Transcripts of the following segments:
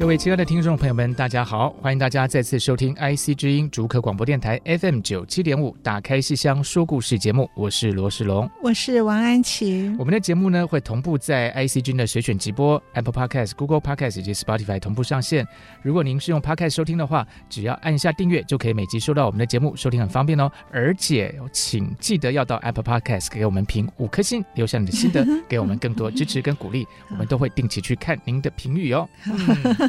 各位亲爱的听众朋友们，大家好！欢迎大家再次收听 IC 之音竹科广播电台 FM 九七点五，打开戏箱说故事节目，我是罗世龙，我是王安琪。我们的节目呢会同步在 IC 之音的随选直播、Apple Podcast、Google Podcast 以及 Spotify 同步上线。如果您是用 Podcast 收听的话，只要按下订阅就可以每集收到我们的节目，收听很方便哦。而且请记得要到 Apple Podcast 给我们评五颗星，留下你的心得，给我们更多支持跟鼓励，我们都会定期去看您的评语哦。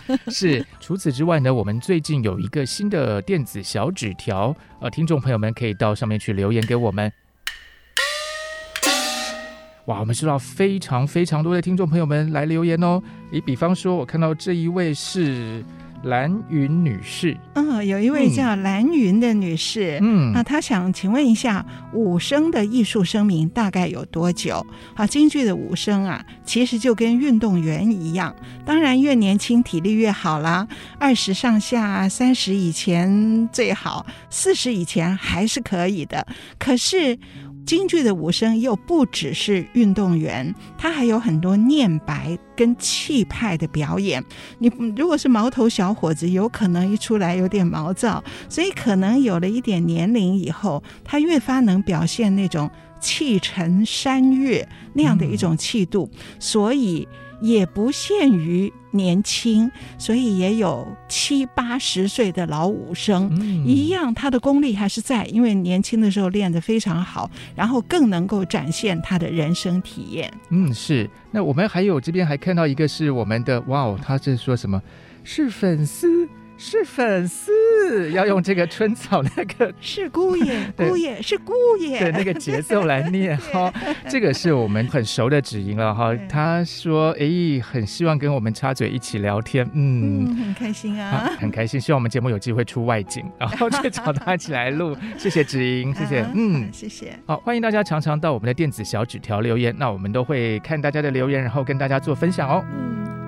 嗯 是，除此之外呢，我们最近有一个新的电子小纸条，呃，听众朋友们可以到上面去留言给我们。哇，我们收到非常非常多的听众朋友们来留言哦。你比方说，我看到这一位是。蓝云女士，嗯，有一位叫蓝云的女士，嗯，那她想请问一下，五声的艺术声明大概有多久？啊，京剧的五声啊，其实就跟运动员一样，当然越年轻体力越好啦，二十上下，三十以前最好，四十以前还是可以的。可是。京剧的武生又不只是运动员，他还有很多念白跟气派的表演。你如果是毛头小伙子，有可能一出来有点毛躁，所以可能有了一点年龄以后，他越发能表现那种气沉山岳那样的一种气度，所以。也不限于年轻，所以也有七八十岁的老武生，嗯、一样他的功力还是在，因为年轻的时候练得非常好，然后更能够展现他的人生体验。嗯，是。那我们还有这边还看到一个是我们的，哇哦，他是说什么？是粉丝。是粉丝要用这个春草那个 是姑爷，姑爷是姑爷，的那个节奏来念 哈，这个是我们很熟的芷莹了哈。他说哎，很希望跟我们插嘴一起聊天，嗯，很开心啊，很开心。希望我们节目有机会出外景，然后就找他一起来录。谢谢芷莹，谢谢，嗯，谢谢。好，欢迎大家常常到我们的电子小纸条留言，那我们都会看大家的留言，然后跟大家做分享哦。嗯。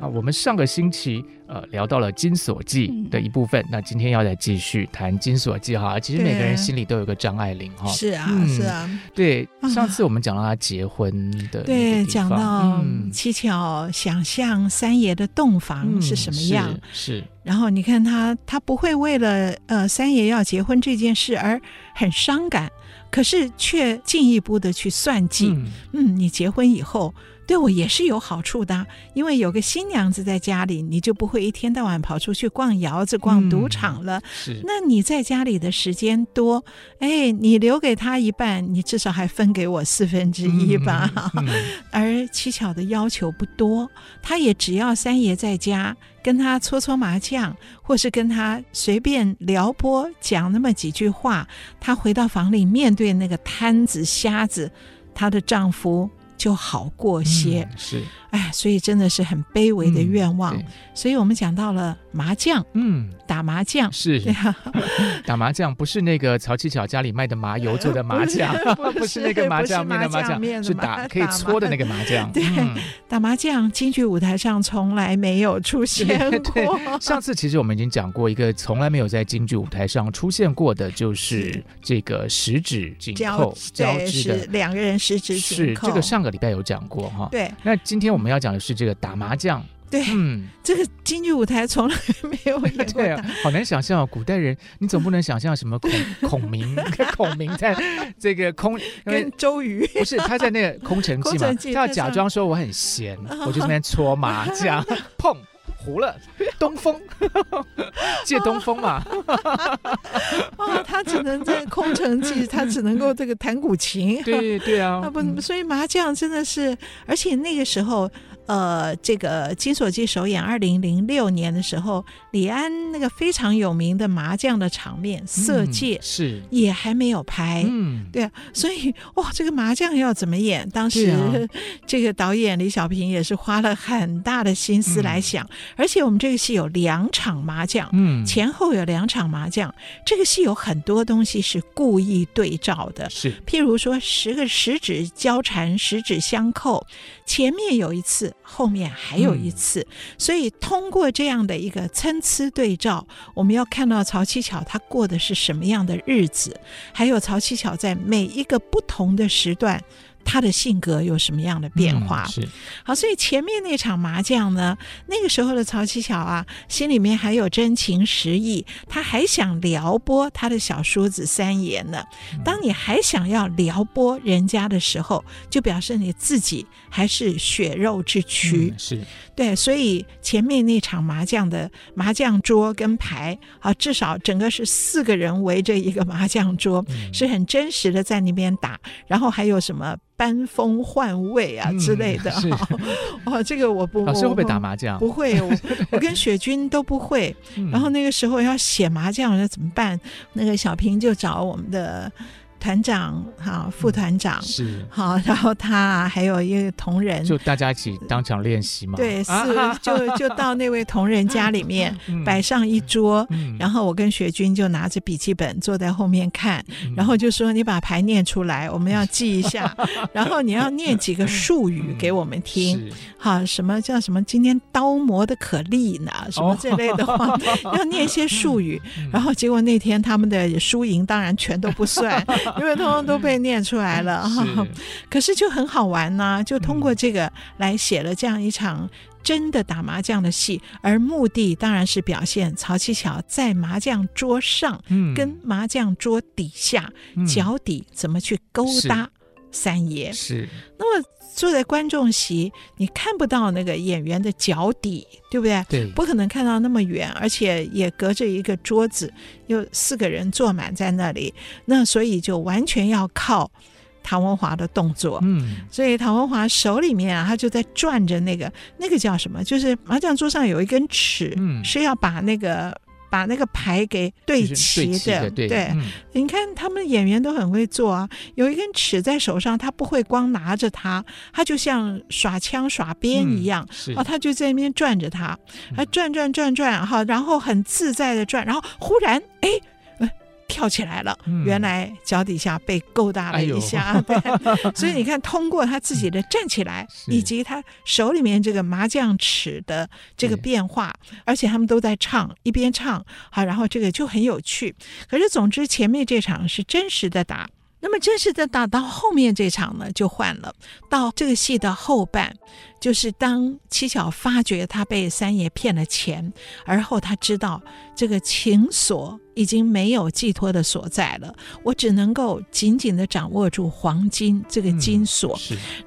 啊，我们上个星期呃聊到了《金锁记》的一部分，嗯、那今天要再继续谈《金锁记》哈。其实每个人心里都有个张爱玲哈。是啊，嗯、是啊。对，上次我们讲到她结婚的，对，讲到七巧想象三爷的洞房是什么样，嗯、是。是然后你看她，她不会为了呃三爷要结婚这件事而很伤感，可是却进一步的去算计。嗯，嗯，你结婚以后。对我也是有好处的，因为有个新娘子在家里，你就不会一天到晚跑出去逛窑子、逛赌场了。嗯、是，那你在家里的时间多，哎，你留给他一半，你至少还分给我四分之一吧。嗯嗯、而七巧的要求不多，她也只要三爷在家跟他搓搓麻将，或是跟他随便撩拨讲那么几句话，她回到房里面对那个摊子瞎子，她的丈夫。就好过些，嗯、是，哎，所以真的是很卑微的愿望。嗯、所以我们讲到了麻将，嗯，打麻将。是，打麻将不是那个曹七巧家里卖的麻油做的麻将，不是 那个麻将面的麻将，是打可以搓的那个麻将。对，嗯、打麻将，京剧舞台上从来没有出现过。上次其实我们已经讲过一个从来没有在京剧舞台上出现过的，就是这个十指紧扣交织的。两个人十指紧扣，是这个上个礼拜有讲过哈，对。那今天我们要讲的是这个打麻将，对，嗯，这个京剧舞台从来没有演过。对啊，好难想象哦，古代人你总不能想象什么孔 孔明，孔明在这个空跟周瑜。不是他在那个空城计嘛，他要假装说我很闲，我就在那边搓麻将，碰糊了，东风，借东风嘛。哦，他只能在空城计，他只能够这个弹古琴。对对 啊，啊不，所以麻将真的是，而且那个时候。呃，这个金锁记首演二零零六年的时候，李安那个非常有名的麻将的场面《色戒》嗯、是。也还没有拍，嗯，对啊，所以哇，这个麻将要怎么演？当时、啊、这个导演李小平也是花了很大的心思来想，嗯、而且我们这个戏有两场麻将，嗯，前后有两场麻将，这个戏有很多东西是故意对照的，是，譬如说十个十指交缠，十指相扣，前面有一次。后面还有一次，嗯、所以通过这样的一个参差对照，我们要看到曹七巧他过的是什么样的日子，还有曹七巧在每一个不同的时段。他的性格有什么样的变化？嗯、是好，所以前面那场麻将呢，那个时候的曹七巧啊，心里面还有真情实意，他还想撩拨他的小叔子三爷呢。当你还想要撩拨人家的时候，就表示你自己还是血肉之躯。嗯、是对，所以前面那场麻将的麻将桌跟牌啊，至少整个是四个人围着一个麻将桌，嗯、是很真实的在那边打，然后还有什么？搬风换位啊之类的，哦，这个我不，老师会不会打麻将？不会，我 我跟雪君都不会。然后那个时候要写麻将，那怎么办？那个小平就找我们的。团长哈，副团长、嗯、是好，然后他还有一个同仁，就大家一起当场练习嘛。对，是就 就到那位同仁家里面摆上一桌，嗯、然后我跟学军就拿着笔记本坐在后面看，嗯、然后就说：“你把牌念出来，我们要记一下。然后你要念几个术语给我们听，嗯、好，什么叫什么？今天刀磨的可利呢？什么这类的话，哦、要念一些术语。然后结果那天他们的输赢当然全都不算。” 因为通通都被念出来了。哈，可是就很好玩呢、啊，就通过这个来写了这样一场真的打麻将的戏，而目的当然是表现曹七巧在麻将桌上，跟麻将桌底下脚底怎么去勾搭三爷。是，那么。坐在观众席，你看不到那个演员的脚底，对不对？对，不可能看到那么远，而且也隔着一个桌子，有四个人坐满在那里，那所以就完全要靠唐文华的动作。嗯，所以唐文华手里面啊，他就在转着那个那个叫什么？就是麻将桌上有一根尺，嗯，是要把那个。把那个牌给对齐的，的对，对嗯、你看他们演员都很会做啊。有一根尺在手上，他不会光拿着它，他就像耍枪耍鞭一样，嗯、哦，他就在那边转着它，啊转转转转哈，然后很自在的转，然后忽然哎。跳起来了，原来脚底下被勾搭了一下，所以你看，通过他自己的站起来，嗯、以及他手里面这个麻将尺的这个变化，而且他们都在唱，一边唱，好，然后这个就很有趣。可是总之，前面这场是真实的打，那么真实的打到后面这场呢，就换了，到这个戏的后半。就是当七巧发觉他被三爷骗了钱，而后他知道这个情锁已经没有寄托的所在了，我只能够紧紧的掌握住黄金这个金锁。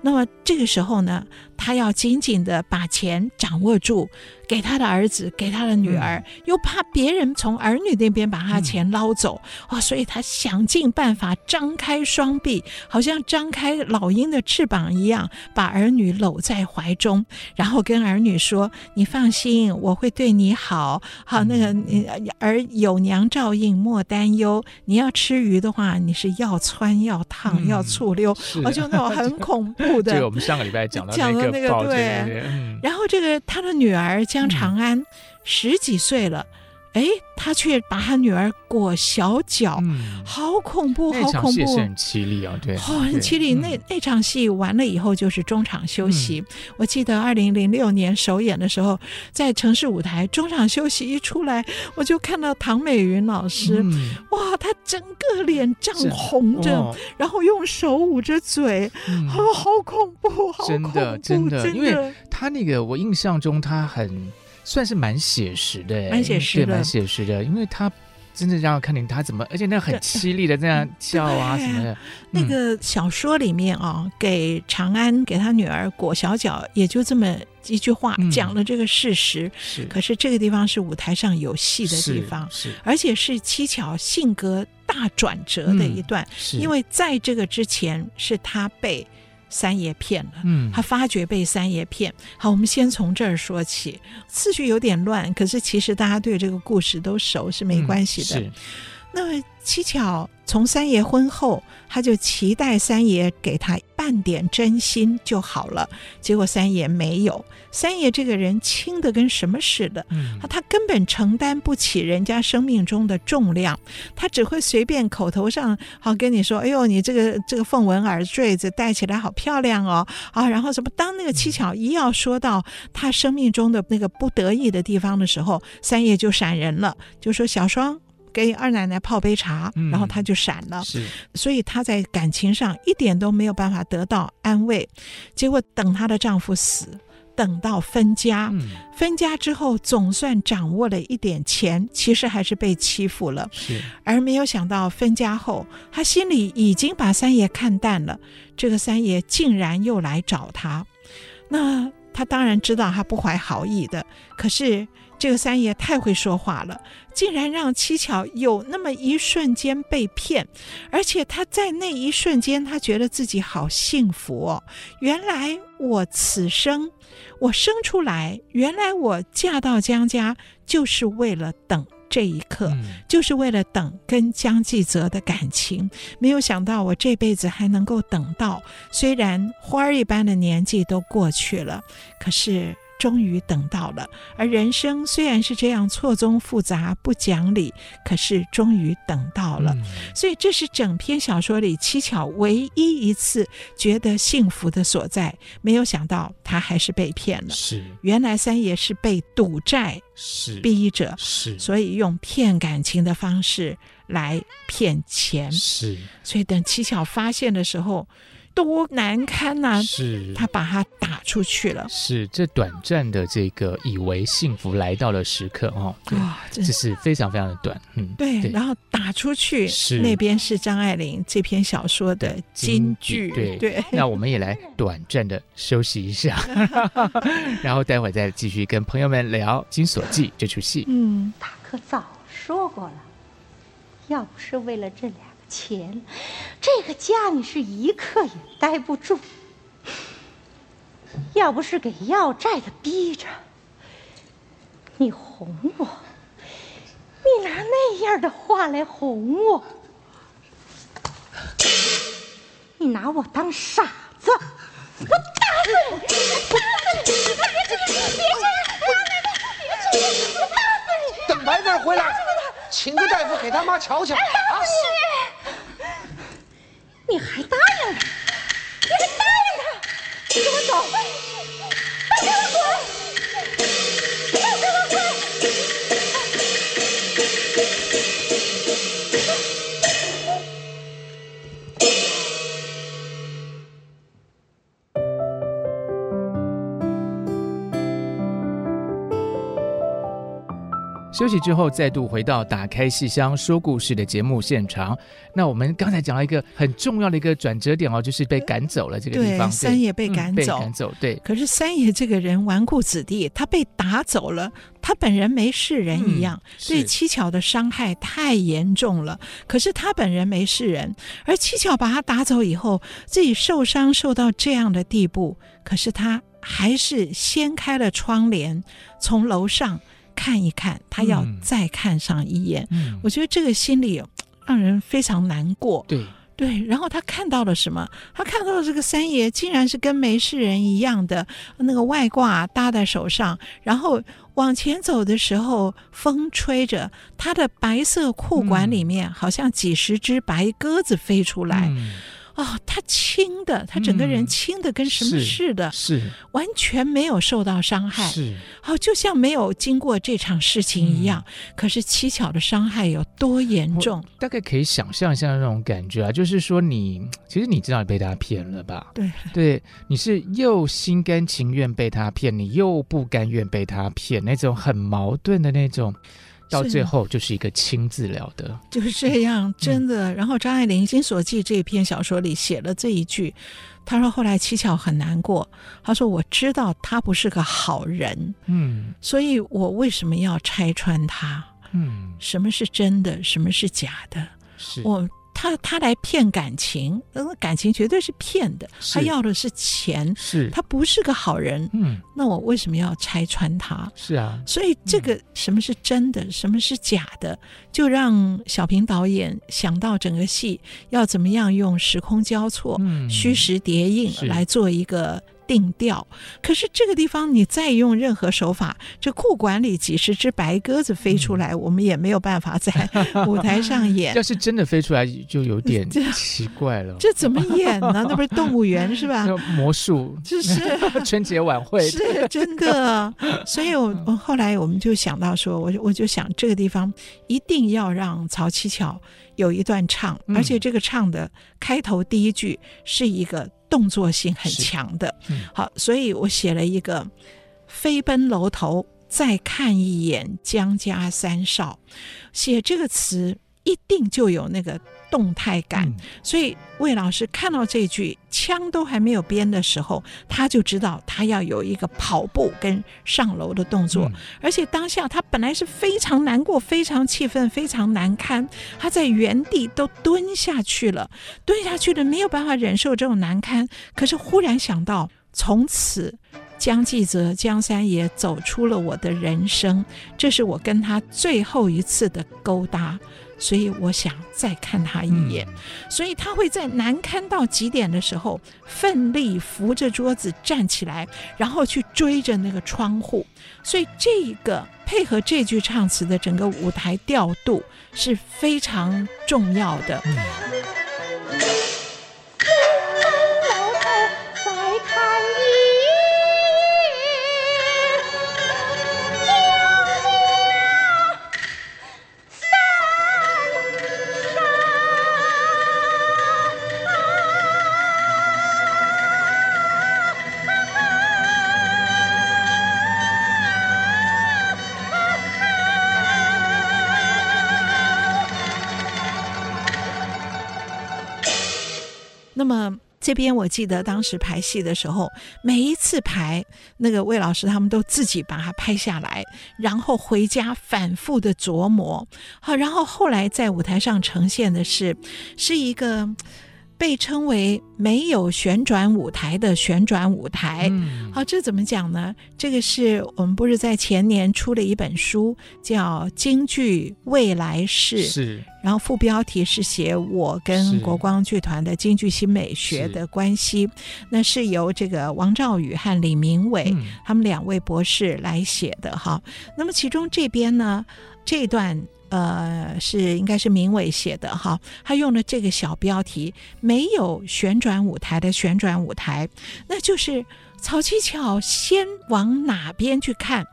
那么这个时候呢，他要紧紧的把钱掌握住，给他的儿子，给他的女儿，嗯、又怕别人从儿女那边把他的钱捞走，哦！所以他想尽办法张开双臂，好像张开老鹰的翅膀一样，把儿女搂在怀。怀中，然后跟儿女说：“你放心，我会对你好。好，那个你儿有娘照应，莫担忧。你要吃鱼的话，你是要穿要烫、嗯、要醋溜，哦，就那种很恐怖的。就 我们上个礼拜讲的讲的那个对。然后这个他的女儿江长安、嗯、十几岁了。”哎，他却把他女儿裹小脚，嗯、好恐怖，好恐怖！那场戏很凄厉啊，对，好、哦、很凄厉。嗯、那那场戏完了以后就是中场休息。嗯、我记得二零零六年首演的时候，在城市舞台中场休息一出来，我就看到唐美云老师，嗯、哇，她整个脸涨红着，哦、然后用手捂着嘴，嗯、好好恐怖，好恐怖，真的，真的，因为他那个我印象中他很。算是蛮写实的，蛮写实的，蛮写实的，因为他真的让我看见他怎么，而且那很凄厉的这样叫啊什么的。那个小说里面啊，给长安给他女儿裹小脚，也就这么一句话讲了这个事实。是，可是这个地方是舞台上有戏的地方，是，而且是七巧性格大转折的一段。是，因为在这个之前是他被。三爷骗了，嗯，他发觉被三爷骗。好，我们先从这儿说起，次序有点乱，可是其实大家对这个故事都熟，是没关系的。嗯、那么七巧从三爷婚后，他就期待三爷给他半点真心就好了。结果三爷没有，三爷这个人轻的跟什么似的，嗯，他根本承担不起人家生命中的重量，他只会随便口头上好跟你说：“哎呦，你这个这个凤纹耳坠子戴起来好漂亮哦。”啊，然后什么？当那个七巧一要说到他生命中的那个不得意的地方的时候，三爷就闪人了，就说：“小双。”给二奶奶泡杯茶，然后她就闪了。嗯、是，所以她在感情上一点都没有办法得到安慰。结果等她的丈夫死，等到分家，嗯、分家之后总算掌握了一点钱，其实还是被欺负了。是，而没有想到分家后，她心里已经把三爷看淡了。这个三爷竟然又来找她，那她当然知道他不怀好意的，可是。这个三爷太会说话了，竟然让七巧有那么一瞬间被骗，而且他在那一瞬间，他觉得自己好幸福哦。原来我此生，我生出来，原来我嫁到江家，就是为了等这一刻，嗯、就是为了等跟江继泽的感情。没有想到我这辈子还能够等到，虽然花儿一般的年纪都过去了，可是。终于等到了，而人生虽然是这样错综复杂、不讲理，可是终于等到了。嗯、所以这是整篇小说里七巧唯一一次觉得幸福的所在。没有想到他还是被骗了。是，原来三爷是被赌债是逼着，是，所以用骗感情的方式来骗钱。是，所以等七巧发现的时候。多难堪呐、啊！是，他把他打出去了。是，这短暂的这个以为幸福来到了时刻哦，哇，这是非常非常的短。嗯，对。对，然后打出去，是那边是张爱玲这篇小说的金句。对对。那我们也来短暂的休息一下，然后待会儿再继续跟朋友们聊《金锁记》这出戏。嗯，他可早说过了，要不是为了这俩。钱，这个家你是一刻也待不住。要不是给要债的逼着，你哄我，你拿那样的话来哄我，你拿我当傻子，我打死你！我打死你！别这样，别这样，别这样，我打死你！等白妹回来，请个大夫给他妈瞧瞧。啊！是。你还答应了？你还答应他？你给我走！休息之后，再度回到打开戏箱说故事的节目现场。那我们刚才讲了一个很重要的一个转折点哦，就是被赶走了这个地方。对，三爷被赶走，嗯、被赶走。对，可是三爷这个人纨绔子弟，他被打走了，他本人没事人一样，对、嗯、七巧的伤害太严重了。可是他本人没事人，而七巧把他打走以后，自己受伤受到这样的地步，可是他还是掀开了窗帘，从楼上看一看，他要再看上一眼。嗯、我觉得这个心里。让人非常难过。对对，然后他看到了什么？他看到了这个三爷竟然是跟没事人一样的，那个外挂搭在手上，然后往前走的时候，风吹着他的白色裤管里面，好像几十只白鸽子飞出来。嗯哦，他轻的，他整个人轻的跟什么似的，嗯、是，是完全没有受到伤害，是，哦，就像没有经过这场事情一样。嗯、可是七巧的伤害有多严重？大概可以想象一下那种感觉啊，就是说你其实你知道你被他骗了吧？对，对，你是又心甘情愿被他骗，你又不甘愿被他骗，那种很矛盾的那种。到最后就是一个亲自了得，就是这样，真的。嗯、然后张爱玲《金锁记》这篇小说里写了这一句，她说后来七巧很难过，她说我知道他不是个好人，嗯，所以我为什么要拆穿他？嗯，什么是真的，什么是假的？是我。他他来骗感情，那感情绝对是骗的。他要的是钱，是他不是个好人。嗯，那我为什么要拆穿他？是啊，所以这个什么是真的，嗯、什么是假的，就让小平导演想到整个戏要怎么样用时空交错、嗯、虚实叠印来做一个。定调，可是这个地方你再用任何手法，这库管里几十只白鸽子飞出来，嗯、我们也没有办法在 舞台上演。要是真的飞出来，就有点奇怪了。这，这怎么演呢？那不是动物园是吧？魔术，就是 春节晚会，是真的。所以我，我后来我们就想到说，我我就想这个地方一定要让曹七巧有一段唱，嗯、而且这个唱的开头第一句是一个。动作性很强的，嗯、好，所以我写了一个“飞奔楼头，再看一眼江家三少”。写这个词一定就有那个动态感，嗯、所以魏老师看到这句枪都还没有编的时候，他就知道他要有一个跑步跟上楼的动作，嗯、而且当下他本来是非常难过、非常气愤、非常难堪，他在原地都蹲下去了，蹲下去了没有办法忍受这种难堪，可是忽然想到，从此江继泽江三爷走出了我的人生，这是我跟他最后一次的勾搭。所以我想再看他一眼，嗯、所以他会在难堪到极点的时候，奋力扶着桌子站起来，然后去追着那个窗户。所以这个配合这句唱词的整个舞台调度是非常重要的。嗯那么这边我记得当时排戏的时候，每一次排那个魏老师他们都自己把它拍下来，然后回家反复的琢磨。好，然后后来在舞台上呈现的是是一个。被称为没有旋转舞台的旋转舞台，嗯、好，这怎么讲呢？这个是我们不是在前年出了一本书，叫《京剧未来式》，是，然后副标题是写我跟国光剧团的京剧新美学的关系，是那是由这个王兆宇和李明伟、嗯、他们两位博士来写的哈。那么其中这边呢，这段。呃，是应该是明伟写的哈，他用了这个小标题“没有旋转舞台的旋转舞台”，那就是曹七巧先往哪边去看？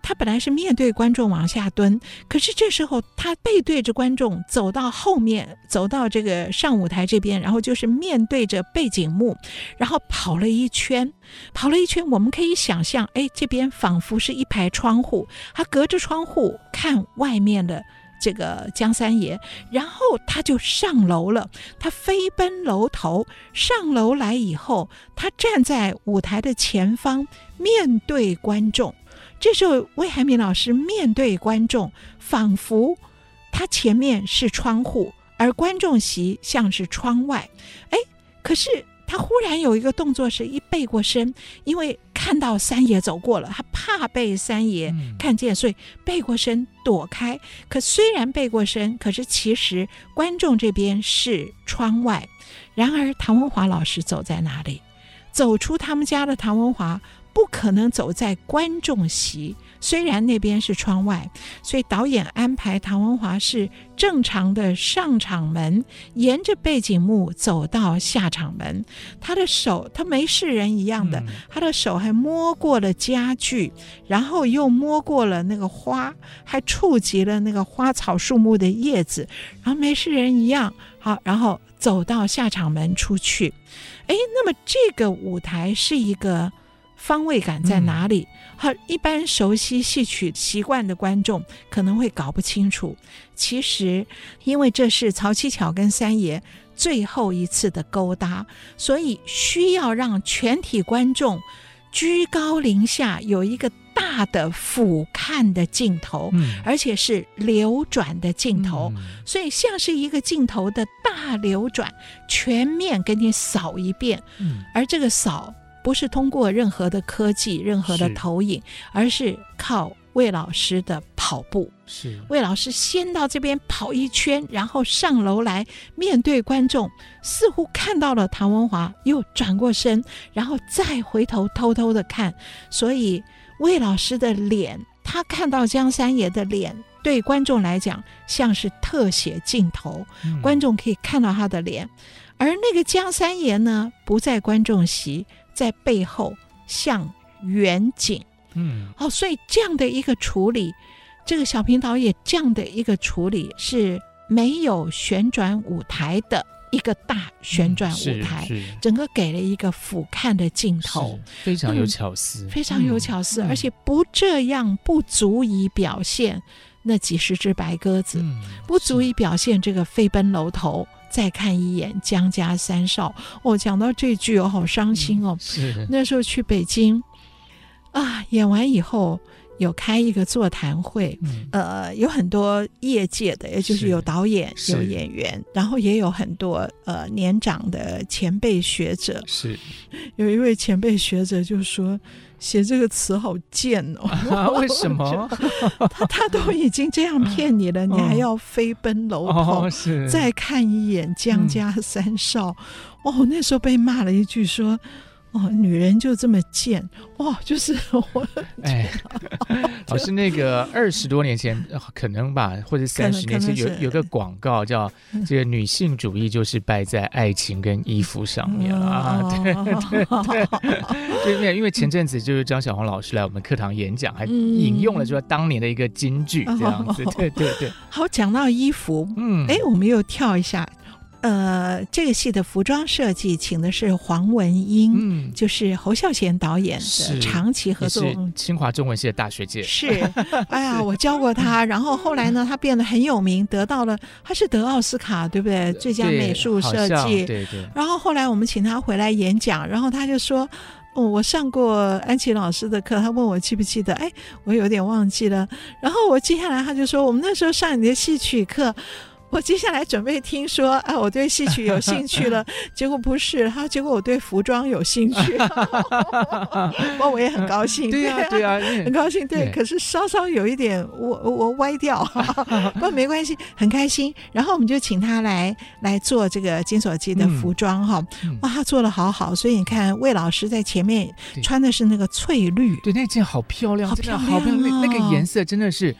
他本来是面对观众往下蹲，可是这时候他背对着观众走到后面，走到这个上舞台这边，然后就是面对着背景幕，然后跑了一圈，跑了一圈，我们可以想象，哎，这边仿佛是一排窗户，他隔着窗户看外面的。这个江三爷，然后他就上楼了。他飞奔楼头，上楼来以后，他站在舞台的前方，面对观众。这时候，魏海敏老师面对观众，仿佛他前面是窗户，而观众席像是窗外。哎，可是。他忽然有一个动作，是一背过身，因为看到三爷走过了，他怕被三爷看见，所以背过身躲开。可虽然背过身，可是其实观众这边是窗外。然而唐文华老师走在哪里？走出他们家的唐文华不可能走在观众席。虽然那边是窗外，所以导演安排唐文华是正常的上场门，沿着背景幕走到下场门。他的手，他没事人一样的，他的手还摸过了家具，然后又摸过了那个花，还触及了那个花草树木的叶子，然后没事人一样。好，然后走到下场门出去。哎，那么这个舞台是一个。方位感在哪里？和、嗯、一般熟悉戏曲习惯的观众可能会搞不清楚。其实，因为这是曹七巧跟三爷最后一次的勾搭，所以需要让全体观众居高临下，有一个大的俯瞰的镜头，嗯、而且是流转的镜头，嗯、所以像是一个镜头的大流转，全面给你扫一遍。嗯、而这个扫。不是通过任何的科技、任何的投影，是而是靠魏老师的跑步。是魏老师先到这边跑一圈，然后上楼来面对观众，似乎看到了唐文华，又转过身，然后再回头偷偷的看。所以魏老师的脸，他看到江三爷的脸，对观众来讲像是特写镜头，嗯、观众可以看到他的脸。而那个江三爷呢，不在观众席。在背后像远景，嗯，哦，所以这样的一个处理，这个小平导演这样的一个处理是没有旋转舞台的一个大旋转舞台，嗯、整个给了一个俯瞰的镜头，非常有巧思，非常有巧思，嗯、而且不这样不足以表现那几十只白鸽子，嗯、不足以表现这个飞奔楼头。再看一眼江家三少，哦，讲到这句我好伤心哦。嗯、是那时候去北京啊，演完以后有开一个座谈会，嗯、呃，有很多业界的，也就是有导演、有演员，然后也有很多呃年长的前辈学者。是有一位前辈学者就说。写这个词好贱哦！啊、为什么？他他都已经这样骗你了，你还要飞奔楼头，哦、再看一眼江家三少？嗯、哦，那时候被骂了一句说。哦，女人就这么贱哇！就是我，哎，老师那个二十多年前可能吧，或者三十年前有有个广告叫“这个女性主义就是败在爱情跟衣服上面啊”，对对对，因为因为前阵子就是张小红老师来我们课堂演讲，还引用了说当年的一个金句这样子，对对对。好，讲到衣服，嗯，哎，我们又跳一下。呃，这个戏的服装设计请的是黄文英，嗯，就是侯孝贤导演的长期合作，清华中文系的大学姐。是，哎呀，我教过他，然后后来呢，他变得很有名，得到了，他是得奥斯卡，对不对？最佳美术设计，对对。然后后来我们请他回来演讲，然后他就说，哦，我上过安琪老师的课，他问我记不记得，哎，我有点忘记了。然后我接下来他就说，我们那时候上你的戏曲课。我接下来准备听说，啊，我对戏曲有兴趣了。结果不是，他结果我对服装有兴趣，不过我也很高兴。对呀，对呀，很高兴。对，可是稍稍有一点我我歪掉，不过没关系，很开心。然后我们就请他来来做这个金锁记的服装哈。哇，他做的好好，所以你看魏老师在前面穿的是那个翠绿，对，那件好漂亮，好漂亮，好漂亮，那个颜色真的是。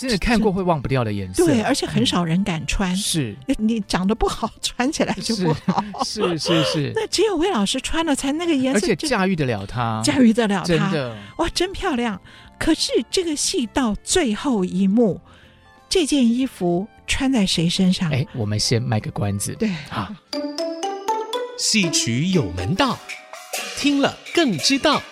真的看过会忘不掉的颜色，对，而且很少人敢穿。是，你长得不好，穿起来就不好。是是是，那只有魏老师穿了才那个颜色，而且驾驭得了它，驾驭得了它，真的哇，真漂亮。可是这个戏到最后一幕，这件衣服穿在谁身上？哎，我们先卖个关子。对，啊，戏曲有门道，听了更知道。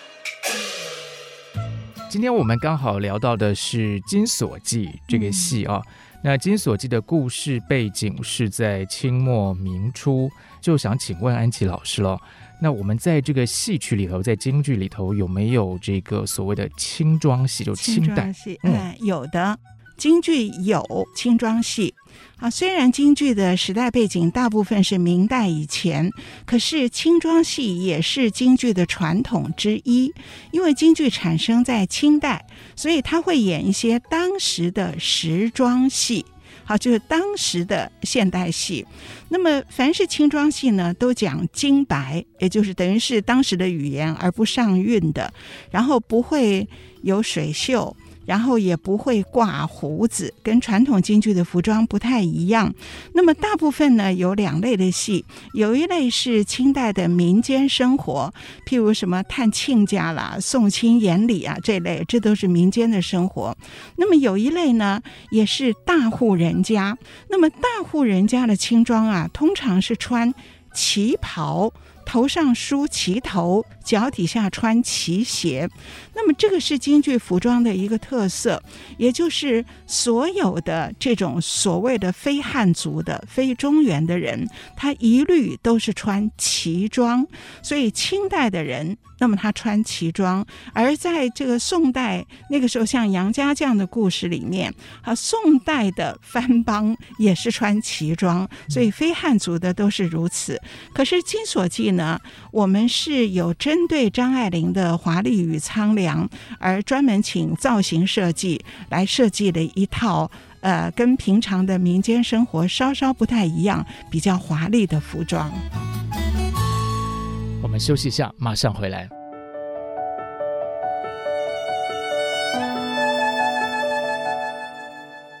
今天我们刚好聊到的是《金锁记》这个戏啊，嗯、那《金锁记》的故事背景是在清末明初，就想请问安琪老师了。那我们在这个戏曲里头，在京剧里头有没有这个所谓的清装戏？就清代戏，嗯，有的。京剧有清装戏啊，虽然京剧的时代背景大部分是明代以前，可是清装戏也是京剧的传统之一。因为京剧产生在清代，所以他会演一些当时的时装戏，好，就是当时的现代戏。那么凡是清装戏呢，都讲京白，也就是等于是当时的语言，而不上韵的，然后不会有水袖。然后也不会挂胡子，跟传统京剧的服装不太一样。那么大部分呢，有两类的戏，有一类是清代的民间生活，譬如什么探亲家啦、送亲言礼啊这类，这都是民间的生活。那么有一类呢，也是大户人家。那么大户人家的青装啊，通常是穿旗袍。头上梳旗头，脚底下穿旗鞋。那么这个是京剧服装的一个特色，也就是所有的这种所谓的非汉族的、非中原的人，他一律都是穿旗装。所以清代的人，那么他穿旗装；而在这个宋代那个时候，像杨家将的故事里面，啊，宋代的番邦也是穿旗装，所以非汉族的都是如此。可是《金锁记》呢，我们是有针对张爱玲的华丽与苍凉。而专门请造型设计来设计的一套，呃，跟平常的民间生活稍稍不太一样、比较华丽的服装。我们休息一下，马上回来。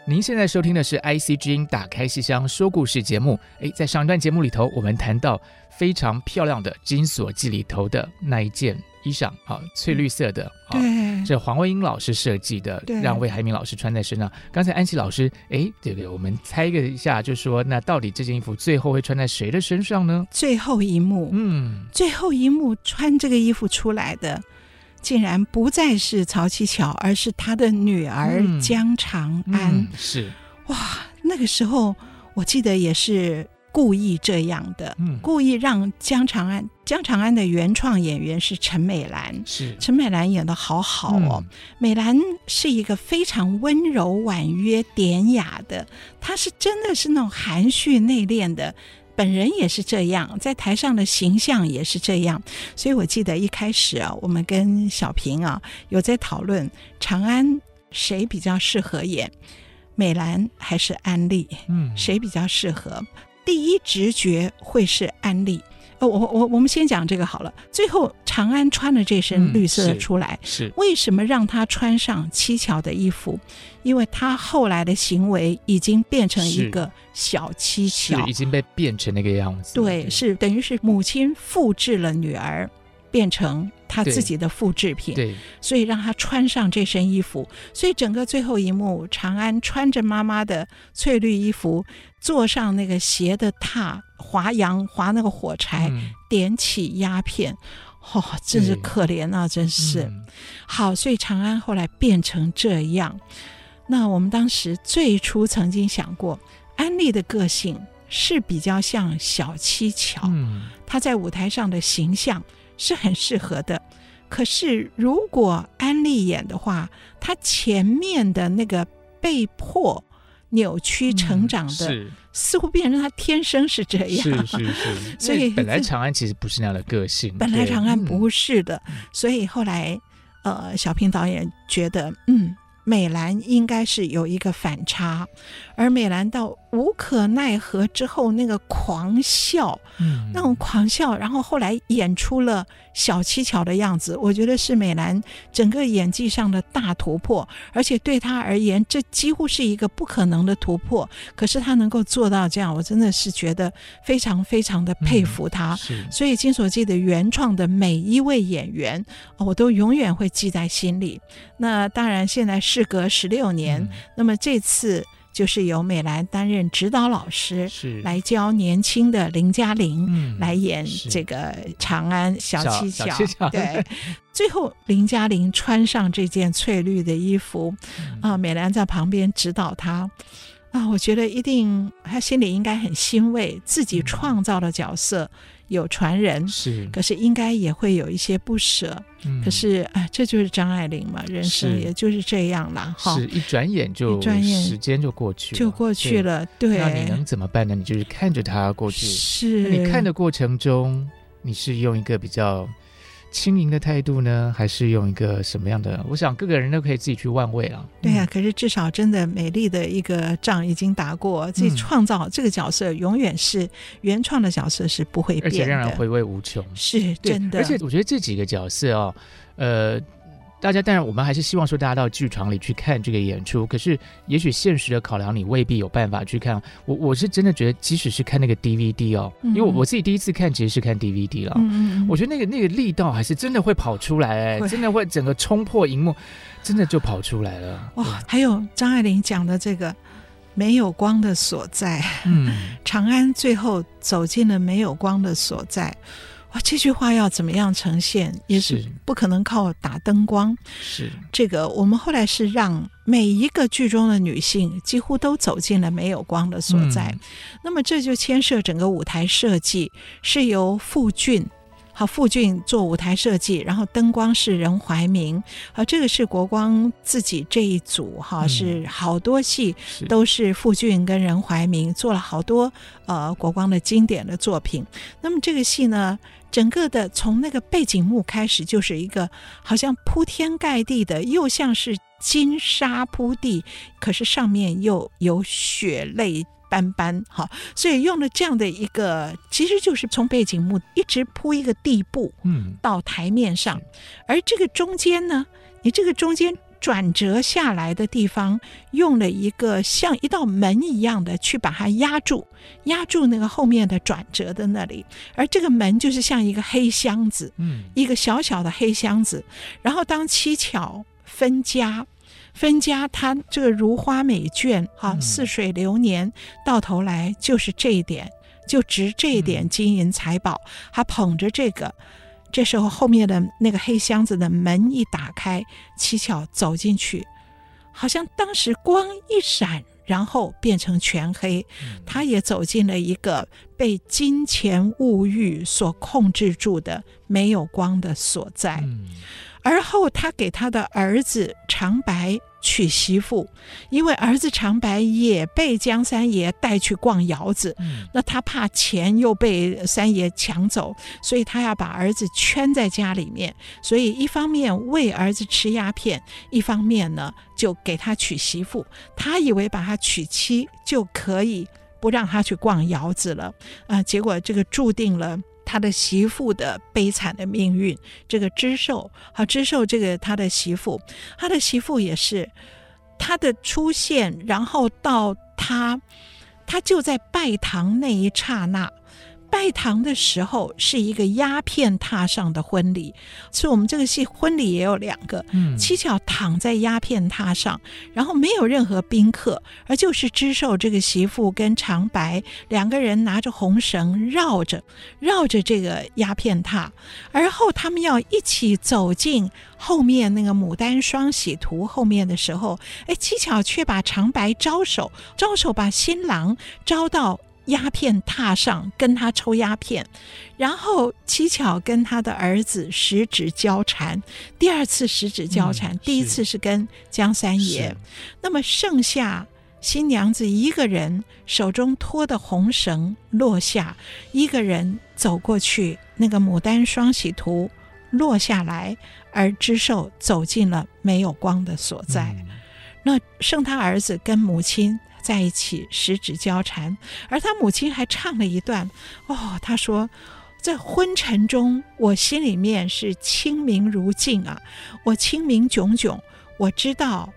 您现在收听的是 IC 之音打开戏箱说故事节目。诶，在上一段节目里头，我们谈到非常漂亮的《金锁记》里头的那一件。衣裳啊，翠绿色的，对，这黄惠英老师设计的，让魏海明老师穿在身上。刚才安琪老师，哎，对不对？我们猜一个一下，就说那到底这件衣服最后会穿在谁的身上呢？最后一幕，嗯，最后一幕穿这个衣服出来的，竟然不再是曹七巧，而是他的女儿江长安。嗯嗯、是哇，那个时候我记得也是。故意这样的，嗯，故意让江长安，江长安的原创演员是陈美兰，是陈美兰演的好好哦。嗯、美兰是一个非常温柔婉约典雅的，她是真的是那种含蓄内敛的，本人也是这样，在台上的形象也是这样。所以我记得一开始啊，我们跟小平啊有在讨论长安谁比较适合演美兰还是安利，嗯，谁比较适合？第一直觉会是安利，哦，我我我们先讲这个好了。最后长安穿了这身绿色的出来，嗯、是，是为什么让他穿上七巧的衣服？因为他后来的行为已经变成一个小七巧，已经被变成那个样子。对，对是等于是母亲复制了女儿，变成他自己的复制品。对，所以让他穿上这身衣服。所以整个最后一幕，长安穿着妈妈的翠绿衣服。坐上那个斜的榻，划洋划那个火柴，嗯、点起鸦片，哦，真是可怜啊！真是、嗯、好，所以长安后来变成这样。那我们当时最初曾经想过，安利的个性是比较像小七巧，嗯、她在舞台上的形象是很适合的。可是如果安利演的话，他前面的那个被迫。扭曲成长的，嗯、似乎变成他天生是这样。是 是是，所以本来长安其实不是那样的个性。本来长安不是的，嗯、所以后来，呃，小平导演觉得，嗯。美兰应该是有一个反差，而美兰到无可奈何之后，那个狂笑，嗯，那种狂笑，然后后来演出了小七巧的样子，我觉得是美兰整个演技上的大突破，而且对她而言，这几乎是一个不可能的突破。可是她能够做到这样，我真的是觉得非常非常的佩服她。嗯、所以《金锁记》的原创的每一位演员，我都永远会记在心里。那当然，现在。事隔十六年，嗯、那么这次就是由美兰担任指导老师，是。来教年轻的林嘉玲来演这个长安小七巧。对，最后林嘉玲穿上这件翠绿的衣服，嗯、啊，美兰在旁边指导她，啊，我觉得一定他心里应该很欣慰，自己创造的角色。嗯有传人是，可是应该也会有一些不舍。嗯、可是哎，这就是张爱玲嘛，人生也就是这样了。哈，是一转眼就一转眼时间就过去了，就过去了。对，那你能怎么办呢？你就是看着它过去。是，你看的过程中，你是用一个比较。轻盈的态度呢，还是用一个什么样的？我想各个人都可以自己去万味啊。对呀、啊，可是至少真的美丽的一个仗已经打过，自己创造这个角色，永远是原创的角色是不会变的，而且让人回味无穷。是真的，而且我觉得这几个角色哦，呃。大家当然，我们还是希望说大家到剧场里去看这个演出。可是，也许现实的考量，你未必有办法去看。我我是真的觉得，即使是看那个 DVD 哦，因为我我自己第一次看其实是看 DVD 了。嗯，我觉得那个那个力道还是真的会跑出来，哎，真的会整个冲破荧幕，真的就跑出来了。哇！还有张爱玲讲的这个没有光的所在，嗯，长安最后走进了没有光的所在。哇，这句话要怎么样呈现，也是不可能靠打灯光。是这个，我们后来是让每一个剧中的女性几乎都走进了没有光的所在。嗯、那么这就牵涉整个舞台设计，是由傅俊。好，傅俊做舞台设计，然后灯光是任怀民。好，这个是国光自己这一组哈，是好多戏都是傅俊跟任怀民做了好多呃国光的经典的作品。那么这个戏呢，整个的从那个背景幕开始就是一个好像铺天盖地的，又像是金沙铺地，可是上面又有血泪。斑斑哈，所以用了这样的一个，其实就是从背景幕一直铺一个地布，嗯，到台面上，嗯、而这个中间呢，你这个中间转折下来的地方，用了一个像一道门一样的去把它压住，压住那个后面的转折的那里，而这个门就是像一个黑箱子，嗯，一个小小的黑箱子，然后当七巧分家。分家，他这个如花美眷，哈，似水流年，到头来就是这一点，就值这一点金银财宝。还捧着这个，这时候后面的那个黑箱子的门一打开，七巧走进去，好像当时光一闪，然后变成全黑，他也走进了一个被金钱物欲所控制住的没有光的所在。而后，他给他的儿子长白娶媳妇，因为儿子长白也被江三爷带去逛窑子，嗯、那他怕钱又被三爷抢走，所以他要把儿子圈在家里面。所以一方面喂儿子吃鸦片，一方面呢就给他娶媳妇。他以为把他娶妻就可以不让他去逛窑子了啊、呃，结果这个注定了。他的媳妇的悲惨的命运，这个知寿，好，知寿这个他的媳妇，他的媳妇也是他的出现，然后到他，他就在拜堂那一刹那。拜堂的时候是一个鸦片榻上的婚礼，所以我们这个戏婚礼也有两个。嗯，七巧躺在鸦片榻上，然后没有任何宾客，而就是知寿这个媳妇跟长白两个人拿着红绳绕着绕着这个鸦片榻，而后他们要一起走进后面那个牡丹双喜图后面的时候，哎，七巧却把长白招手招手把新郎招到。鸦片榻上跟他抽鸦片，然后七巧跟他的儿子十指交缠，第二次十指交缠，嗯、第一次是跟江三爷。那么剩下新娘子一个人手中托的红绳落下，一个人走过去，那个牡丹双喜图落下来，而知寿走进了没有光的所在。嗯、那剩他儿子跟母亲。在一起十指交缠，而他母亲还唱了一段哦，他说，在昏沉中，我心里面是清明如镜啊，我清明炯炯，我知道。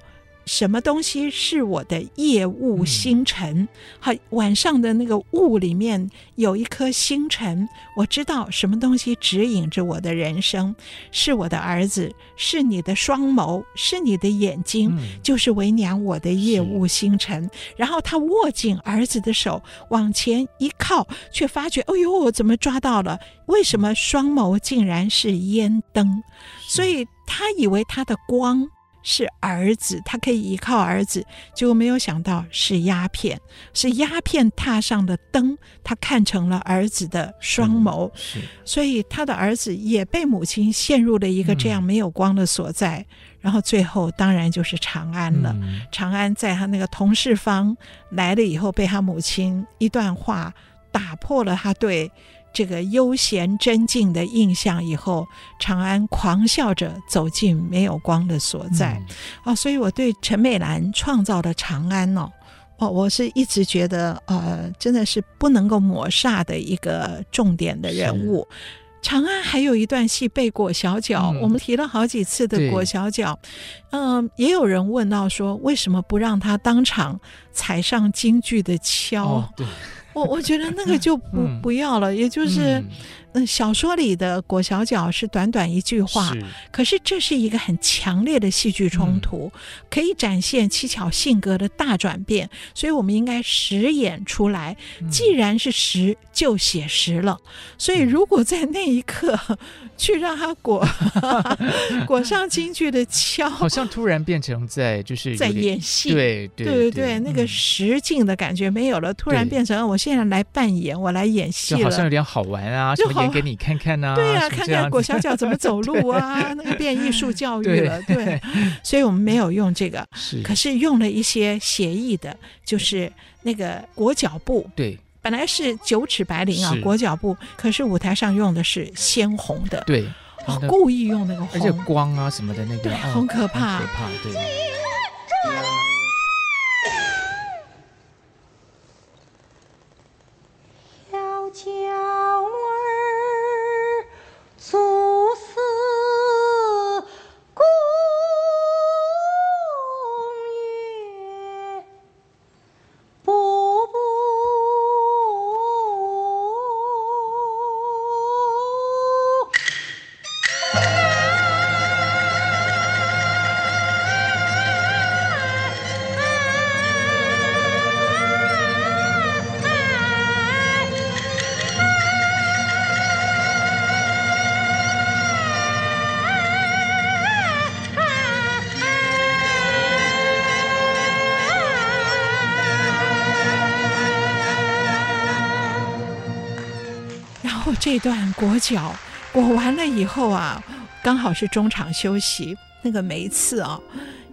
什么东西是我的夜雾星辰？好，晚上的那个雾里面有一颗星辰，我知道什么东西指引着我的人生，是我的儿子，是你的双眸，是你的眼睛，嗯、就是为娘我的夜雾星辰。然后他握紧儿子的手，往前一靠，却发觉，哎呦，我怎么抓到了？为什么双眸竟然是烟灯？所以他以为他的光。是儿子，他可以依靠儿子，结果没有想到是鸦片，是鸦片踏上的灯，他看成了儿子的双眸，所以他的儿子也被母亲陷入了一个这样没有光的所在，嗯、然后最后当然就是长安了。嗯、长安在他那个同事方来了以后，被他母亲一段话打破了他对。这个悠闲真静的印象以后，长安狂笑着走进没有光的所在，嗯、啊，所以我对陈美兰创造的长安哦，哦，我是一直觉得呃，真的是不能够抹煞的一个重点的人物。长安还有一段戏被裹小脚，嗯、我们提了好几次的裹小脚，嗯、呃，也有人问到说，为什么不让他当场踩上京剧的跷？哦、对。我我觉得那个 就不不要了，嗯、也就是嗯，小说里的裹小脚是短短一句话，是可是这是一个很强烈的戏剧冲突，嗯、可以展现七巧性格的大转变，所以我们应该实演出来。既然是实，就写实了。所以如果在那一刻去让他裹 裹上京剧的鞘，好像突然变成在就是在演戏，对对对对对，那个实境的感觉没有了，突然变成我现在来扮演，我来演戏了，好像有点好玩啊，就好。演给你看看呐、啊，对呀、啊，看看裹小脚怎么走路啊，那个变艺术教育了，对，对，所以我们没有用这个，是，可是用了一些协议的，就是那个裹脚布，对，本来是九尺白绫啊，裹脚布，可是舞台上用的是鲜红的，对，哦，故意用那个红，而且光啊什么的那个，对，很可怕，可怕，对。这段裹脚裹完了以后啊，刚好是中场休息。那个每一次啊，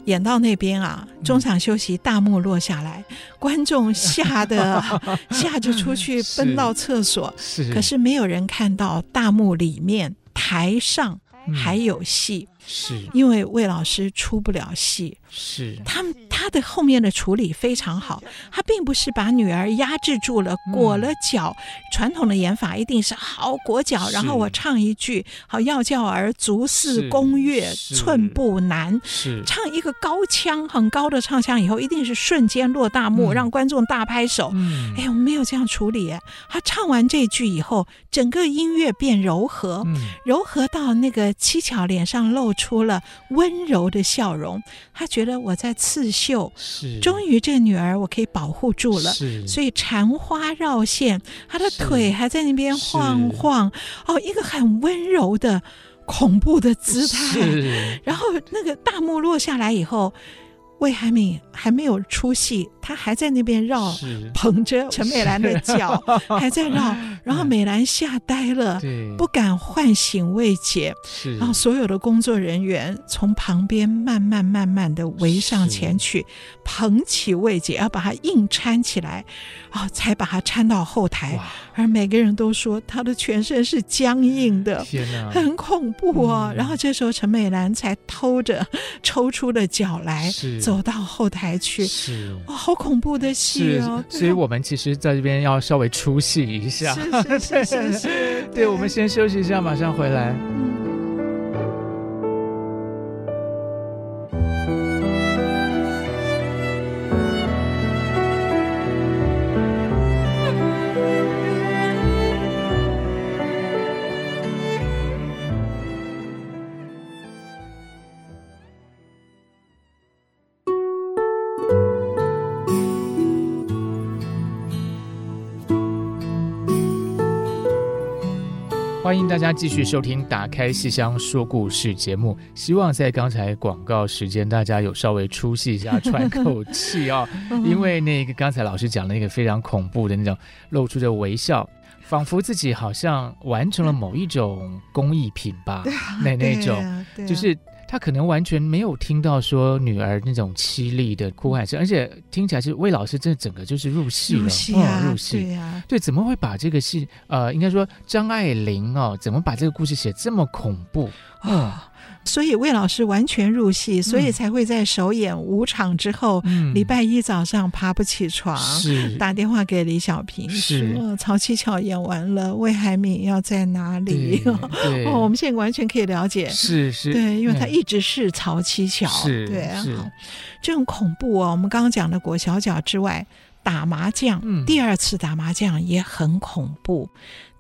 演到那边啊，中场休息，大幕落下来，嗯、观众吓得 吓着出去奔到厕所，是。可是没有人看到大幕里面台上还有戏。嗯是。因为魏老师出不了戏，是他们他的后面的处理非常好，他并不是把女儿压制住了，裹了脚。嗯、传统的演法一定是好裹脚，然后我唱一句好要叫儿足似宫月寸步难，是唱一个高腔很高的唱腔以后，一定是瞬间落大幕，嗯、让观众大拍手。嗯、哎，我没有这样处理。他唱完这句以后，整个音乐变柔和，嗯、柔和到那个七巧脸上露。出了温柔的笑容，他觉得我在刺绣，是。终于这个女儿我可以保护住了，是。所以缠花绕线，她的腿还在那边晃晃，哦，一个很温柔的恐怖的姿态，然后那个大幕落下来以后。魏海敏还没有出戏，他还在那边绕，捧着陈美兰的脚，还在绕，然后美兰吓呆了，不敢唤醒魏姐，是。然后所有的工作人员从旁边慢慢慢慢的围上前去，捧起魏姐，要把她硬搀起来，啊、哦，才把他搀到后台，而每个人都说他的全身是僵硬的，天哪，很恐怖啊、哦！嗯、然后这时候陈美兰才偷着抽出了脚来，走到后台去，是哇，好恐怖的戏哦！所以我们其实在这边要稍微出戏一下，是是是是是，对，对，我们先休息一下，马上回来。欢迎大家继续收听《打开戏箱说故事》节目。希望在刚才广告时间，大家有稍微出戏一下，喘口气啊、哦。因为那个刚才老师讲了一个非常恐怖的那种露出的微笑，仿佛自己好像完成了某一种工艺品吧。那那种就是。他可能完全没有听到说女儿那种凄厉的哭喊声，而且听起来是魏老师这整个就是入戏了，入戏入戏，对啊，对，怎么会把这个戏，呃，应该说张爱玲哦，怎么把这个故事写这么恐怖？啊。哦所以魏老师完全入戏，所以才会在首演五场之后，嗯、礼拜一早上爬不起床，是。打电话给李小平，是。说曹七巧演完了，魏海敏要在哪里？哦，我们现在完全可以了解，是是，对，因为他一直是曹七巧，是对啊，好，这种恐怖哦，我们刚刚讲的裹小脚之外，打麻将，嗯、第二次打麻将也很恐怖。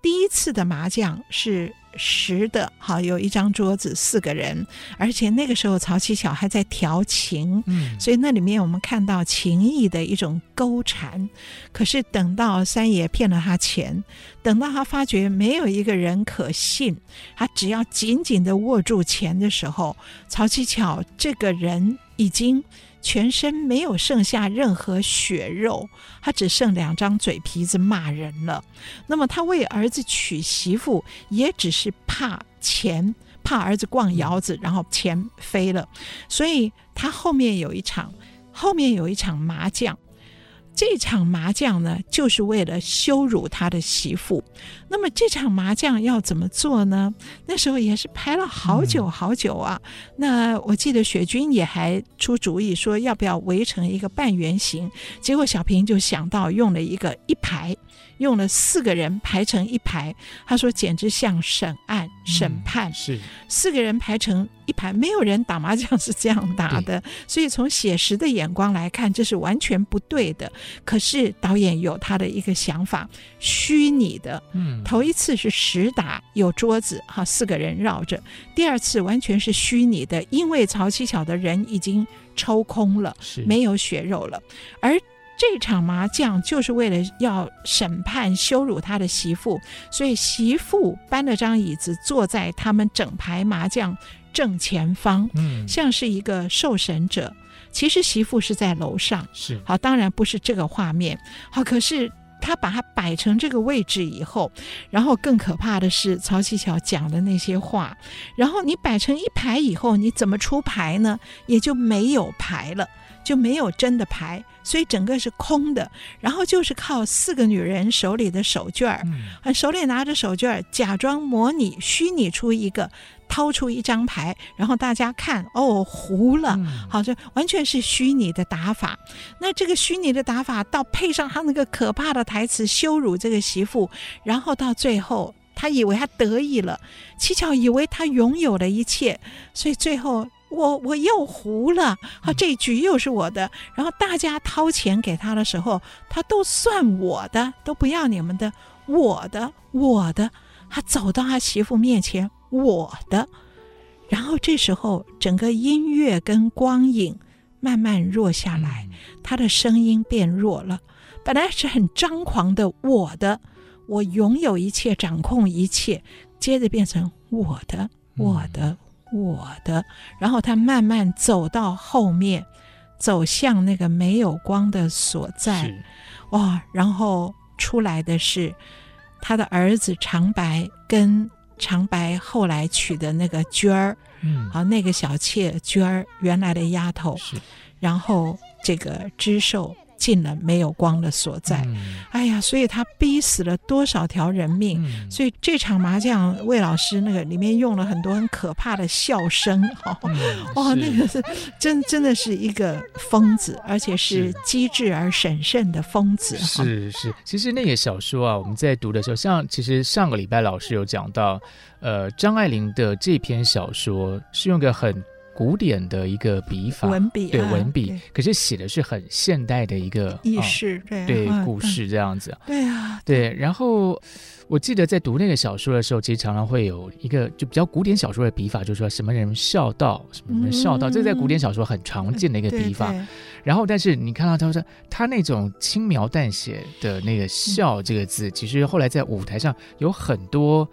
第一次的麻将是。实的，好，有一张桌子，四个人，而且那个时候曹七巧还在调情，嗯，所以那里面我们看到情意的一种勾缠。可是等到三爷骗了他钱，等到他发觉没有一个人可信，他只要紧紧的握住钱的时候，曹七巧这个人已经。全身没有剩下任何血肉，他只剩两张嘴皮子骂人了。那么他为儿子娶媳妇，也只是怕钱，怕儿子逛窑子，然后钱飞了。所以他后面有一场，后面有一场麻将。这场麻将呢，就是为了羞辱他的媳妇。那么这场麻将要怎么做呢？那时候也是排了好久好久啊。嗯、那我记得雪君也还出主意说，要不要围成一个半圆形？结果小平就想到用了一个一排。用了四个人排成一排，他说简直像审案审判，是四个人排成一排，没有人打麻将是这样打的，所以从写实的眼光来看，这是完全不对的。可是导演有他的一个想法，虚拟的，嗯，头一次是实打，有桌子哈，四个人绕着；第二次完全是虚拟的，因为曹七巧的人已经抽空了，没有血肉了，而。这场麻将就是为了要审判羞辱他的媳妇，所以媳妇搬了张椅子坐在他们整排麻将正前方，嗯，像是一个受审者。其实媳妇是在楼上，是好，当然不是这个画面。好，可是他把它摆成这个位置以后，然后更可怕的是曹七巧讲的那些话。然后你摆成一排以后，你怎么出牌呢？也就没有牌了。就没有真的牌，所以整个是空的。然后就是靠四个女人手里的手绢儿，嗯，手里拿着手绢儿，假装模拟虚拟出一个，掏出一张牌，然后大家看，哦，糊了，嗯，好，这完全是虚拟的打法。那这个虚拟的打法，到配上他那个可怕的台词羞辱这个媳妇，然后到最后，他以为他得意了，七巧以为他拥有了一切，所以最后。我我又胡了，好，这局又是我的。然后大家掏钱给他的时候，他都算我的，都不要你们的，我的我的。他走到他媳妇面前，我的。然后这时候，整个音乐跟光影慢慢弱下来，他的声音变弱了。本来是很张狂的，我的，我拥有一切，掌控一切，接着变成我的，我的。我的，然后他慢慢走到后面，走向那个没有光的所在，哇！然后出来的是他的儿子长白跟长白后来娶的那个娟儿，嗯，好，那个小妾娟儿原来的丫头，是，然后这个知寿。进了没有光的所在，嗯，哎呀，所以他逼死了多少条人命？嗯，所以这场麻将，魏老师那个里面用了很多很可怕的笑声，哈，嗯，哇，那个是真真的是一个疯子，而且是机智而审慎的疯子。是是，其实那个小说啊，我们在读的时候，像其实上个礼拜老师有讲到，呃，张爱玲的这篇小说是用个很。古典的一个笔法，文笔对文笔，可是写的是很现代的一个意识，对对故事这样子，对啊，对。然后我记得在读那个小说的时候，其实常常会有一个就比较古典小说的笔法，就是说什么人笑道，什么人笑道，这在古典小说很常见的一个笔法。然后，但是你看到他说他那种轻描淡写的那个笑这个字，其实后来在舞台上有很多。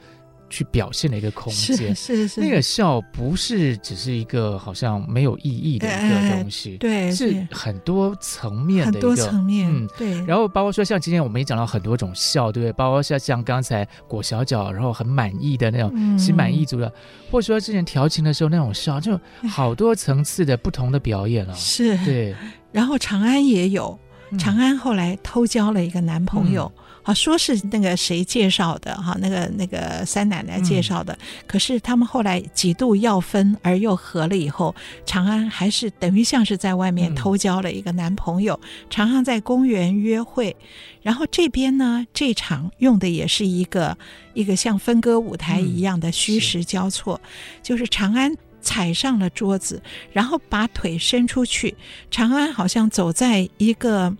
去表现的一个空间，是是，是那个笑不是只是一个好像没有意义的一个东西，哎、对，是很多层面的一个很多层面，嗯，对。然后包括说像今天我们也讲到很多种笑，对不对？包括像像刚才裹小脚，然后很满意的那种心满意足的，嗯、或者说之前调情的时候那种笑，就好多层次的不同的表演了、哦，是，对。然后长安也有，长安后来偷交了一个男朋友。嗯啊，说是那个谁介绍的哈，那个那个三奶奶介绍的。嗯、可是他们后来几度要分而又合了以后，长安还是等于像是在外面偷交了一个男朋友，嗯、常常在公园约会。然后这边呢，这场用的也是一个一个像分割舞台一样的虚实交错，就是长安踩上了桌子，然后把腿伸出去，长安好像走在一个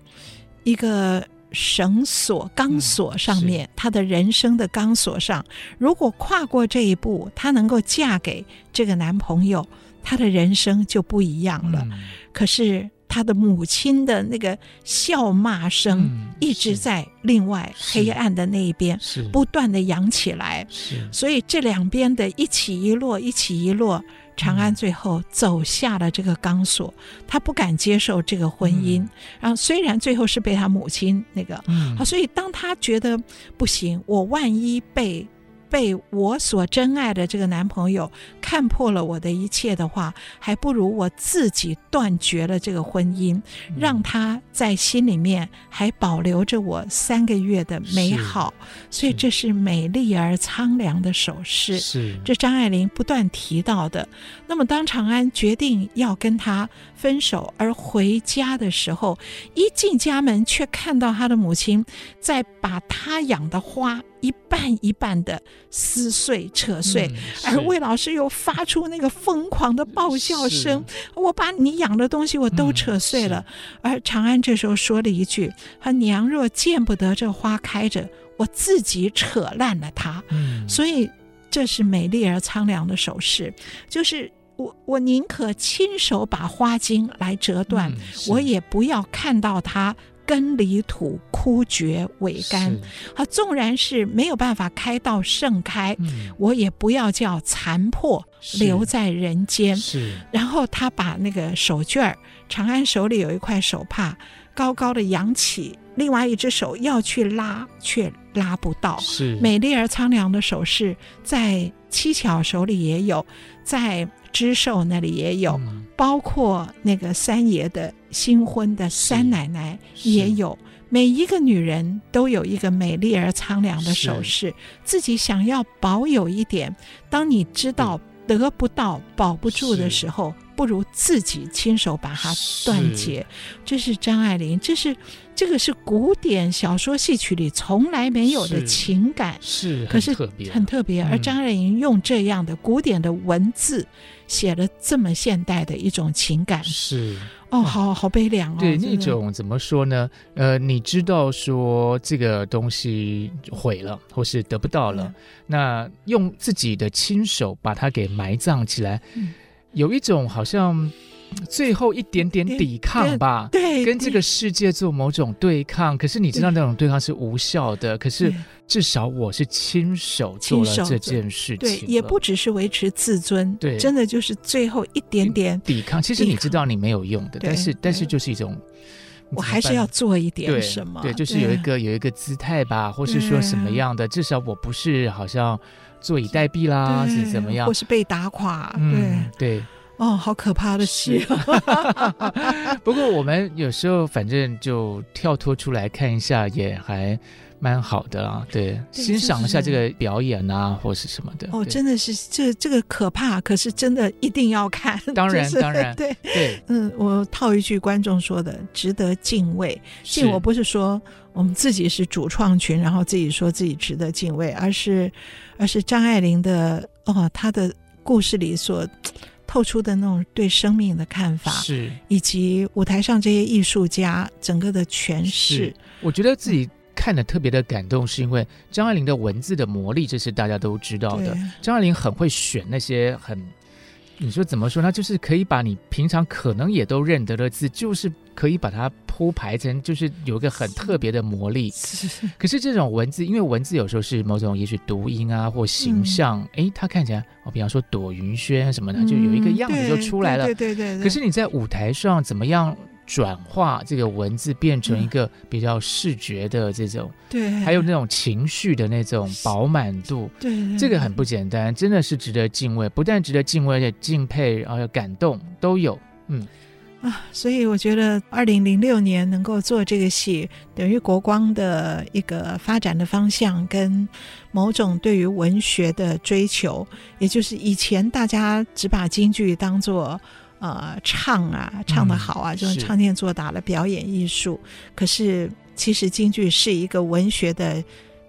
一个。绳索、钢索上面，她、嗯、的人生的钢索上，如果跨过这一步，她能够嫁给这个男朋友，她的人生就不一样了。嗯、可是。她的母亲的那个笑骂声一直在另外黑暗的那一边不断的扬起来，所以这两边的一起一落，一起一落，长安最后走下了这个钢索，他不敢接受这个婚姻。然后虽然最后是被他母亲那个，啊，所以当他觉得不行，我万一被。被我所珍爱的这个男朋友看破了我的一切的话，还不如我自己断绝了这个婚姻，让他在心里面还保留着我三个月的美好。所以这是美丽而苍凉的手势，是这张爱玲不断提到的。那么当长安决定要跟他分手而回家的时候，一进家门却看到他的母亲在把他养的花。一半一半的撕碎、扯碎，嗯、而魏老师又发出那个疯狂的爆笑声：“我把你养的东西我都扯碎了。嗯”而长安这时候说了一句：“他娘若见不得这花开着，我自己扯烂了它。嗯”所以这是美丽而苍凉的手势，就是我我宁可亲手把花茎来折断，嗯、我也不要看到它。根离土枯绝萎干，啊，纵然是没有办法开到盛开，嗯，我也不要叫残破留在人间。是，然后他把那个手绢儿，长安手里有一块手帕，高高的扬起，另外一只手要去拉，却拉不到。是，美丽而苍凉的手势，在七巧手里也有，在。知寿那里也有，嗯、包括那个三爷的新婚的三奶奶也有，每一个女人都有一个美丽而苍凉的首饰，自己想要保有一点。当你知道得不到、保不住的时候，不如自己亲手把它断绝。这是张爱玲，这是。这个是古典小说戏曲里从来没有的情感，是，是可是很特别。而张爱玲用这样的古典的文字写了这么现代的一种情感，是哦，好好悲凉哦。对，那种怎么说呢？呃，你知道说这个东西毁了，或是得不到了，嗯、那用自己的亲手把它给埋葬起来，嗯、有一种好像。最后一点点抵抗吧，对，对，跟这个世界做某种对抗。可是你知道那种对抗是无效的。可是至少我是亲手做了这件事情，对，也不只是维持自尊，对，真的就是最后一点点抵抗。其实你知道你没有用的，但是但是就是一种，我还是要做一点什么，对，对，就是有一个有一个姿态吧，或是说什么样的，至少我不是好像坐以待毙啦，是怎么样，或是被打垮，对对。哦，好可怕的戏！不过我们有时候反正就跳脱出来看一下，也还蛮好的啊。对，对欣赏一下这个表演啊，或是什么的。哦，真的是这这个可怕，可是真的一定要看。当然，就是、当然，对对。嗯，我套一句观众说的，值得敬畏。敬我不是说我们自己是主创群，然后自己说自己值得敬畏，而是而是张爱玲的哦，她的故事里所。透出的那种对生命的看法，是以及舞台上这些艺术家整个的诠释，我觉得自己看的特别的感动，是因为张爱玲的文字的魔力，这是大家都知道的。张爱玲很会选那些很。你说怎么说呢？就是可以把你平常可能也都认得的字，就是可以把它铺排成，就是有一个很特别的魔力。可是这种文字，因为文字有时候是某种也许读音啊或形象，哎、嗯，它看起来，我比方说朵云轩什么的，就有一个样子就出来了。对对对。可是你在舞台上怎么样？转化这个文字变成一个比较视觉的这种，对，还有那种情绪的那种饱满度，对，这个很不简单，真的是值得敬畏。不但值得敬畏，而且敬佩，然后感动都有。嗯啊，所以我觉得二零零六年能够做这个戏，等于国光的一个发展的方向跟某种对于文学的追求，也就是以前大家只把京剧当做。呃，唱啊，唱的好啊，嗯、就是唱念做打的表演艺术。是，可是，其实京剧是一个文学的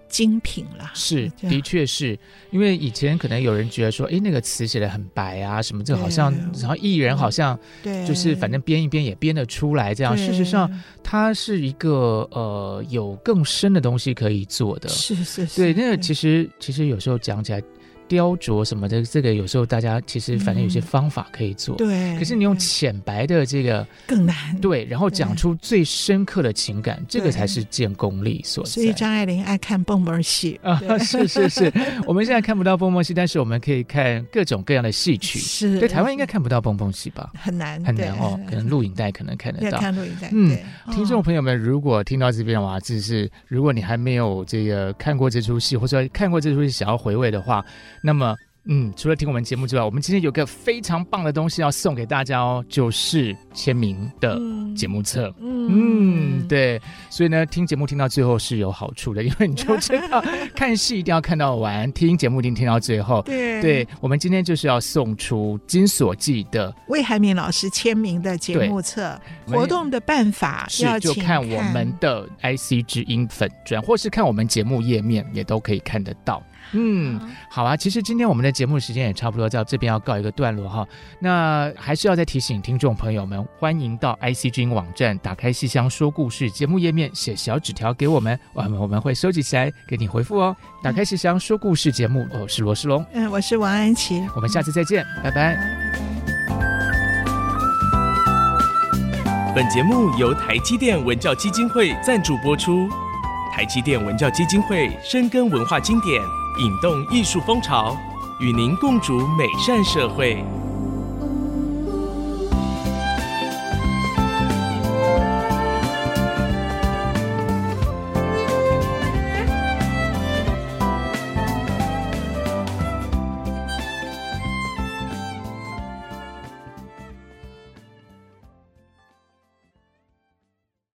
精品了。是，的确是因为以前可能有人觉得说，哎，那个词写的很白啊，什么这好像，然后艺人好像，对，就是反正编一编也编得出来这样。事实上，它是一个呃有更深的东西可以做的。是是是。对，那个其实其实有时候讲起来。雕琢什么的，这个有时候大家其实反正有些方法可以做，嗯、对。可是你用浅白的这个更难，对。然后讲出最深刻的情感，这个才是建功力所在。所以张爱玲爱看蹦蹦戏啊，是是是。我们现在看不到蹦蹦戏，但是我们可以看各种各样的戏曲。是。对，台湾应该看不到蹦蹦戏吧？很难，很难哦。可能录影带可能看得到。看录影带。嗯，听众朋友们，如果听到这边的话，就是如果你还没有这个看过这出戏，或者说看过这出戏想要回味的话，那么。嗯，除了听我们节目之外，我们今天有个非常棒的东西要送给大家哦，就是签名的节目册。嗯，嗯，对，所以呢，听节目听到最后是有好处的，因为你就知道 看戏一定要看到完，听节目一定听到最后。对，对，我们今天就是要送出金锁记的魏海敏老师签名的节目册。活动的办法要是就看我们的 IC 之音粉专，或是看我们节目页面也都可以看得到。嗯，好啊。其实今天我们的节目时间也差不多，到这边要告一个段落哈。那还是要再提醒听众朋友们，欢迎到 IC 之音网站，打开“戏箱说故事”节目页面，写小纸条给我们，我们我们会收集起来给你回复哦。打开“戏箱说故事”节目，我是罗世龙，嗯，我是王安琪，我们下次再见，拜拜。本节目由台积电文教基金会赞助播出，台积电文教基金会深耕文化经典。引动艺术风潮，与您共筑美善社会。